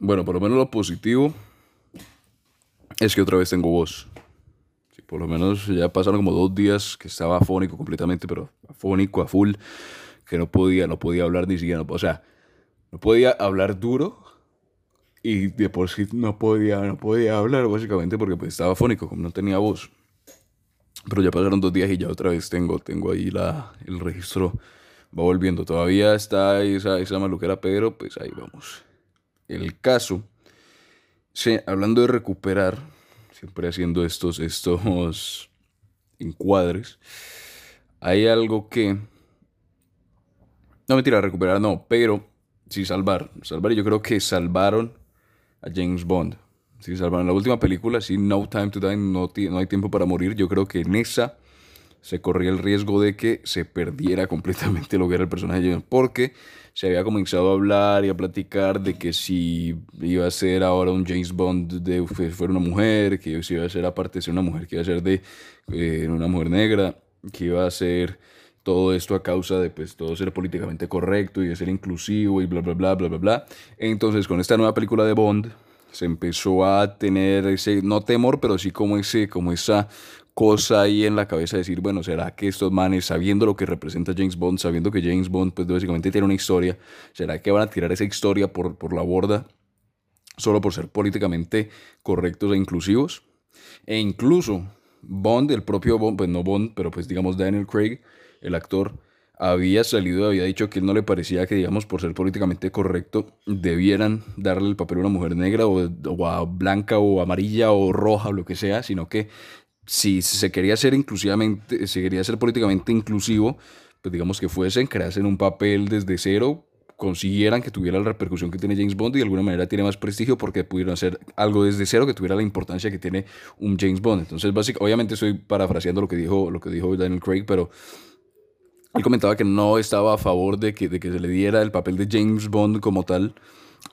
Bueno, por lo menos lo positivo es que otra vez tengo voz. Sí, por lo menos ya pasaron como dos días que estaba afónico completamente, pero afónico a full, que no podía, no podía hablar ni siquiera, o sea, no podía hablar duro y de por sí no podía, no podía hablar básicamente porque pues estaba afónico, como no tenía voz. Pero ya pasaron dos días y ya otra vez tengo, tengo ahí la, el registro, va volviendo. Todavía está esa, esa maluquera, pero pues ahí vamos. El caso, sí, hablando de recuperar, siempre haciendo estos, estos encuadres, hay algo que... No mentira, recuperar no, pero sí salvar. Salvar, yo creo que salvaron a James Bond. Sí, salvaron la última película, sí, No Time to Die, no, no hay tiempo para morir. Yo creo que en esa se corría el riesgo de que se perdiera completamente lo que era el personaje de James porque se había comenzado a hablar y a platicar de que si iba a ser ahora un James Bond de fuera una mujer, que si iba a ser aparte de ser una mujer, que iba a ser de eh, una mujer negra, que iba a ser todo esto a causa de pues todo ser políticamente correcto y de ser inclusivo y bla bla bla bla bla bla. Entonces con esta nueva película de Bond se empezó a tener ese no temor, pero sí como ese como esa cosa ahí en la cabeza de decir, bueno, ¿será que estos manes, sabiendo lo que representa James Bond, sabiendo que James Bond, pues básicamente tiene una historia, ¿será que van a tirar esa historia por, por la borda solo por ser políticamente correctos e inclusivos? E incluso Bond, el propio Bond, pues no Bond, pero pues digamos Daniel Craig, el actor, había salido, había dicho que él no le parecía que, digamos, por ser políticamente correcto, debieran darle el papel a una mujer negra o, o a blanca o amarilla o roja o lo que sea, sino que si se quería ser inclusivamente, se quería ser políticamente inclusivo, pues digamos que fuesen, creasen un papel desde cero, consiguieran que tuviera la repercusión que tiene James Bond y de alguna manera tiene más prestigio porque pudieron hacer algo desde cero que tuviera la importancia que tiene un James Bond. Entonces, básicamente, obviamente estoy parafraseando lo que dijo, lo que dijo Daniel Craig, pero él comentaba que no estaba a favor de que, de que se le diera el papel de James Bond como tal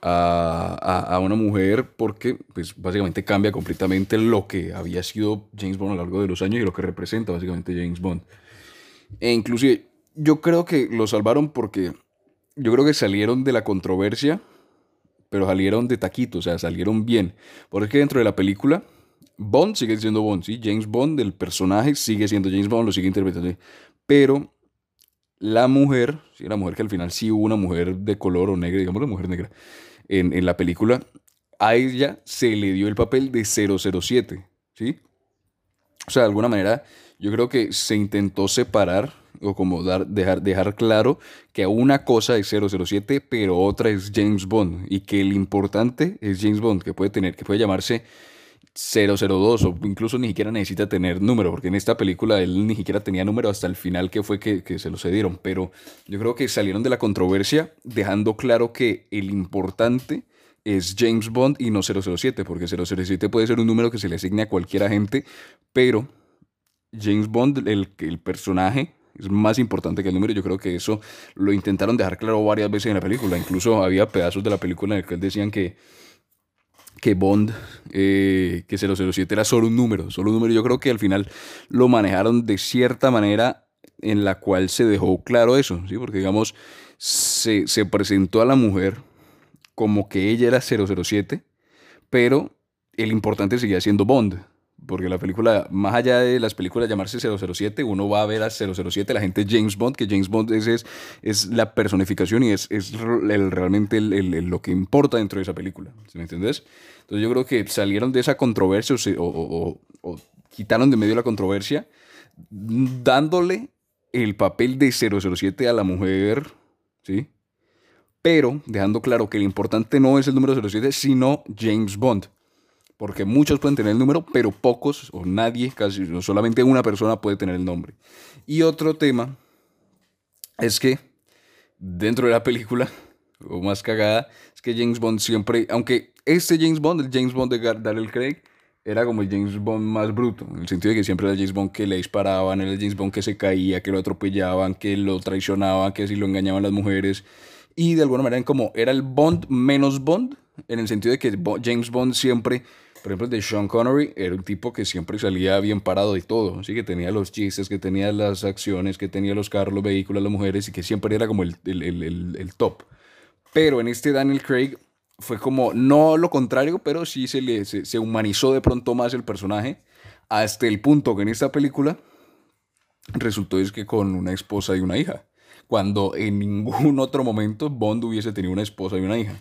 a, a, una mujer porque pues básicamente cambia completamente lo que había sido James Bond a lo largo de los años y lo que representa básicamente James Bond. E inclusive yo creo que lo salvaron porque yo creo que salieron de la controversia, pero salieron de taquito, o sea, salieron bien. Porque dentro de la película, Bond sigue siendo Bond, ¿sí? James Bond, el personaje, sigue siendo James Bond, lo sigue interpretando. Pero la mujer, sí, la mujer que al final sí hubo una mujer de color o negra, digamos la mujer negra, en, en la película, a ella se le dio el papel de 007, ¿sí? O sea, de alguna manera, yo creo que se intentó separar o como dar, dejar, dejar claro que una cosa es 007, pero otra es James Bond y que el importante es James Bond, que puede tener, que puede llamarse 002 o incluso ni siquiera necesita tener número, porque en esta película él ni siquiera tenía número hasta el final que fue que, que se lo cedieron, pero yo creo que salieron de la controversia dejando claro que el importante es James Bond y no 007, porque 007 puede ser un número que se le asigne a cualquier agente, pero James Bond, el, el personaje, es más importante que el número. Yo creo que eso lo intentaron dejar claro varias veces en la película. Incluso había pedazos de la película en el que decían que que Bond, eh, que 007 era solo un número, solo un número. Yo creo que al final lo manejaron de cierta manera en la cual se dejó claro eso, ¿sí? Porque digamos, se, se presentó a la mujer como que ella era 007, pero el importante seguía siendo Bond. Porque la película, más allá de las películas llamarse 007, uno va a ver a 007, la gente James Bond, que James Bond es, es, es la personificación y es, es el, realmente el, el, lo que importa dentro de esa película. ¿Me entiendes? Entonces yo creo que salieron de esa controversia o, o, o, quitaron de medio la controversia dándole el papel de 007 a la mujer, ¿sí? Pero dejando claro que lo importante no es el número 07, sino James Bond porque muchos pueden tener el número, pero pocos o nadie, casi solamente una persona puede tener el nombre. Y otro tema es que dentro de la película, o más cagada, es que James Bond siempre, aunque este James Bond, el James Bond de Daniel Craig, era como el James Bond más bruto, en el sentido de que siempre era el James Bond que le disparaban, era el James Bond que se caía, que lo atropellaban, que lo traicionaban, que si lo engañaban las mujeres. Y de alguna manera como era el Bond menos Bond, en el sentido de que James Bond siempre por ejemplo, de Sean Connery era un tipo que siempre salía bien parado de todo, ¿sí? que tenía los chistes, que tenía las acciones, que tenía los carros, los vehículos, las mujeres y que siempre era como el, el, el, el top. Pero en este Daniel Craig fue como, no lo contrario, pero sí se, le, se, humanizó de pronto más el personaje, hasta el punto que en esta película resultó es que con una esposa y una hija, cuando en ningún otro momento Bond hubiese tenido una esposa y una hija.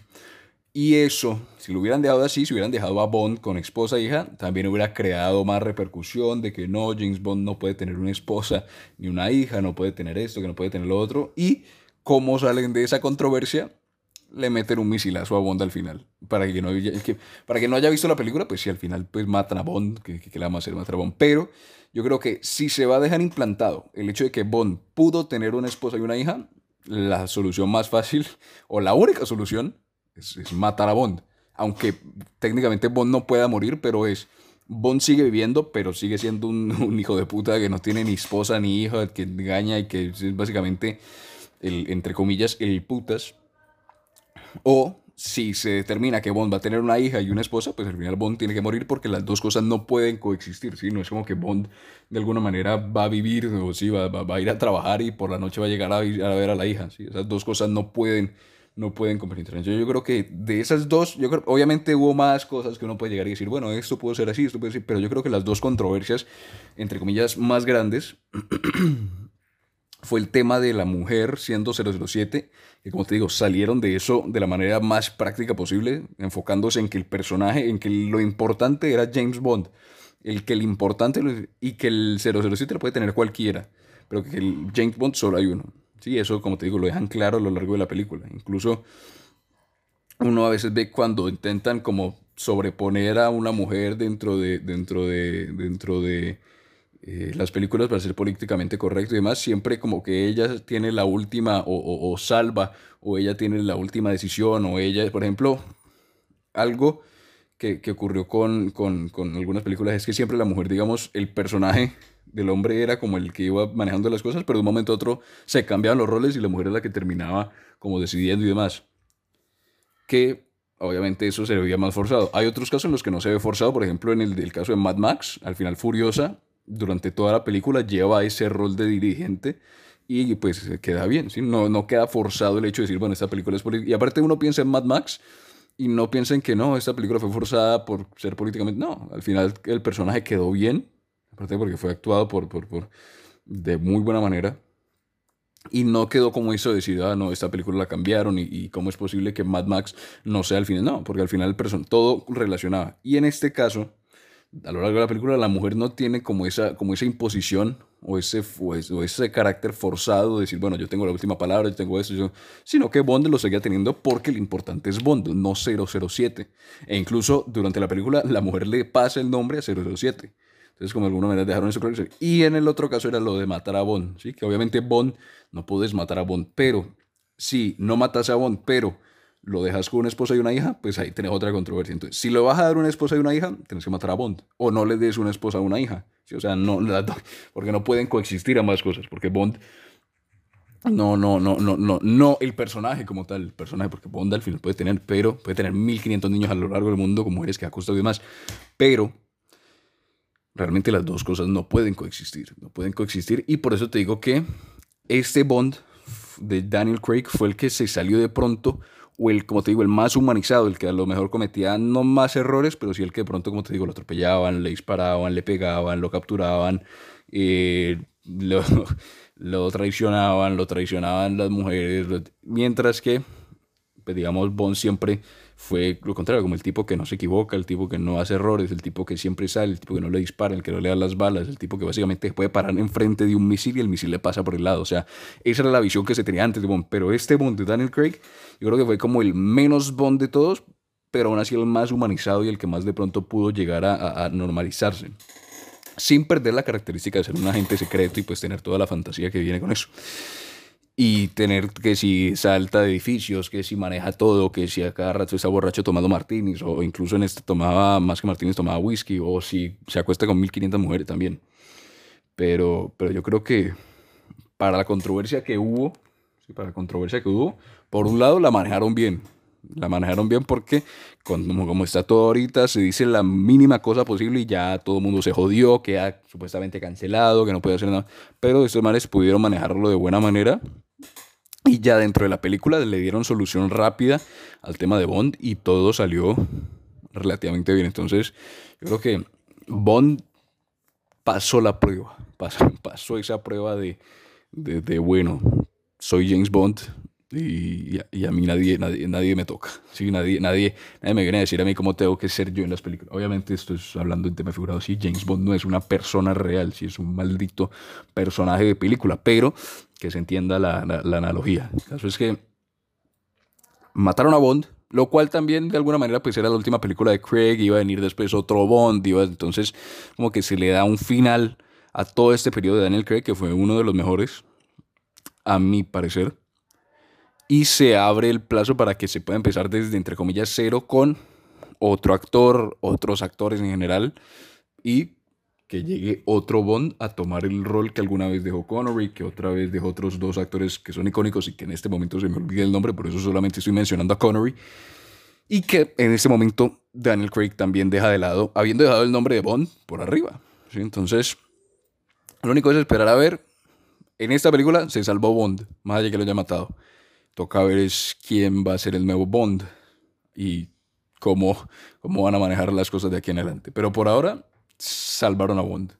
Y eso, si lo hubieran dejado así, si hubieran dejado a Bond con esposa e hija, también hubiera creado más repercusión de que no, James Bond no puede tener una esposa ni una hija, no puede tener esto, que no puede tener lo otro. Y cómo salen de esa controversia, le meten un misilazo a Bond al final. Para que no, que, para que no haya visto la película, pues si al final pues matan a Bond, que, que, le vamos a hacer matar a Bond. Pero yo creo que si se va a dejar implantado el hecho de que Bond pudo tener una esposa y una hija, la solución más fácil, o la única solución, es, matar a Bond. Aunque técnicamente Bond no pueda morir, pero es... Bond sigue viviendo, pero sigue siendo un, hijo de puta que no tiene ni esposa ni hijo, que engaña y que es básicamente, el, entre comillas, el putas. O si se determina que Bond va a tener una hija y una esposa, pues al final Bond tiene que morir porque las dos cosas no pueden coexistir, ¿sí? No es como que Bond de alguna manera va a vivir o sí, va, va, a ir a trabajar y por la noche va a llegar a, a ver a la hija, ¿sí? Esas dos cosas no pueden no pueden competir entre Yo, yo creo que de esas dos, yo creo, obviamente hubo más cosas que uno puede llegar y decir, bueno, esto puede ser así, esto puede ser, pero yo creo que las dos controversias, entre comillas, más grandes, fue el tema de la mujer siendo 007, que como te digo, salieron de eso de la manera más práctica posible, enfocándose en que el personaje, en que lo importante era James Bond, el que el importante, y que el 007 lo puede tener cualquiera, pero que el James Bond solo hay uno. Sí, eso, como te digo, lo dejan claro a lo largo de la película. Incluso uno a veces ve cuando intentan como sobreponer a una mujer dentro de, dentro de, dentro de eh, las películas para ser políticamente correcto y demás, siempre como que ella tiene la última o, salva o ella tiene la última decisión o ella, por ejemplo, algo que, ocurrió con, con, con algunas películas es que siempre la mujer, digamos, el personaje del hombre era como el que iba manejando las cosas, pero de un momento a otro se cambiaban los roles y la mujer era la que terminaba como decidiendo y demás. Que obviamente eso se veía más forzado. Hay otros casos en los que no se ve forzado, por ejemplo en el, caso de Mad Max, al final Furiosa, durante toda la película lleva ese rol de dirigente y pues queda bien, ¿sí? no, no queda forzado el hecho de decir, bueno, esta película es política. Y aparte uno piensa en Mad Max y no piensa en que no, esta película fue forzada por ser políticamente. No, al final el personaje quedó bien aparte porque fue actuado por, por, por, de muy buena manera. Y no quedó como hizo decir, ah, no, esta película la cambiaron y, cómo es posible que Mad Max no sea al final. No, porque al final el todo relacionaba. Y en este caso, a lo largo de la película, la mujer no tiene como esa, como esa imposición o ese, o ese carácter forzado de decir, bueno, yo tengo la última palabra, yo tengo esto, sino que Bond lo seguía teniendo porque lo importante es Bond, no 007. E incluso durante la película, la mujer le pasa el nombre a 007. Entonces, como de alguna manera dejaron eso claro. Y en el otro caso era lo de matar a Bond, ¿sí? Que obviamente Bond, no puedes matar a Bond, pero si no matas a Bond, pero lo dejas con una esposa y una hija, pues ahí tenés otra controversia. Entonces, si lo vas a dar una esposa y una hija, tienes que matar a Bond. O no le des una esposa a una hija. O sea, porque no pueden coexistir ambas cosas. Porque Bond, no, no, no, no, no, no el personaje como tal, el personaje, porque Bond al final puede tener, pero puede tener 1500 niños a lo largo del mundo con mujeres que ha costado y demás. Pero Realmente las dos cosas no pueden coexistir, no pueden coexistir. Y por eso te digo que este Bond de Daniel Craig fue el que se salió de pronto o el, como te digo, el más humanizado, el que a lo mejor cometía no más errores, pero sí el que de pronto, como te digo, lo atropellaban, le disparaban, le pegaban, lo capturaban, eh, lo, lo, traicionaban, lo traicionaban las mujeres, mientras que, pues, digamos, Bond siempre fue lo contrario, como el tipo que no se equivoca, el tipo que no hace errores, el tipo que siempre sale, el tipo que no le dispara, el que no le da las balas, el tipo que básicamente puede parar enfrente de un misil y el misil le pasa por el lado. O sea, esa era la visión que se tenía antes de Bond. Pero este Bond de Daniel Craig, yo creo que fue como el menos Bond de todos, pero aún así el más humanizado y el que más de pronto pudo llegar a, a normalizarse sin perder la característica de ser un agente secreto y pues tener toda la fantasía que viene con eso y tener que si salta de edificios, que si maneja todo, que si a cada rato está borracho tomando martinis, o incluso en este tomaba más que martinis, tomaba whisky, o si se acuesta con 1500 mujeres también. Pero, pero yo creo que para la controversia que hubo, sí, para la controversia que hubo, por un lado la manejaron bien. La manejaron bien porque, como, como está todo ahorita, se dice la mínima cosa posible y ya todo el mundo se jodió, queda supuestamente cancelado, que no puede hacer nada. Pero estos manes pudieron manejarlo de buena manera Y ya dentro de la película le dieron solución rápida al tema de Bond y todo salió relativamente bien. Entonces, yo creo que Bond pasó la prueba, pasó, pasó esa prueba de, de, bueno, soy James Bond y, a mí nadie, nadie, nadie me toca. Sí, nadie, nadie, nadie me viene a decir a mí cómo tengo que ser yo en las películas. Obviamente esto es hablando en tema figurado. Sí, James Bond no es una persona real, sí es un maldito personaje de película, pero que se entienda la, analogía. El caso es que mataron a Bond, lo cual también de alguna manera pues era la última película de Craig, iba a venir después otro Bond, iba, entonces como que se le da un final a todo este periodo de Daniel Craig, que fue uno de los mejores, a mi parecer. Y se abre el plazo para que se pueda empezar desde, entre comillas, cero con otro actor, otros actores en general, y que llegue otro Bond a tomar el rol que alguna vez dejó Connery, que otra vez dejó otros dos actores que son icónicos y que en este momento se me olvida el nombre, por eso solamente estoy mencionando a Connery. Y que en este momento Daniel Craig también deja de lado, habiendo dejado el nombre de Bond por arriba. ¿sí? Entonces, lo único es esperar a ver. En esta película se salvó Bond, más allá que lo haya matado. Toca ver es quién va a ser el nuevo Bond y cómo, cómo van a manejar las cosas de aquí en adelante. Pero por ahora salvaron a Bond.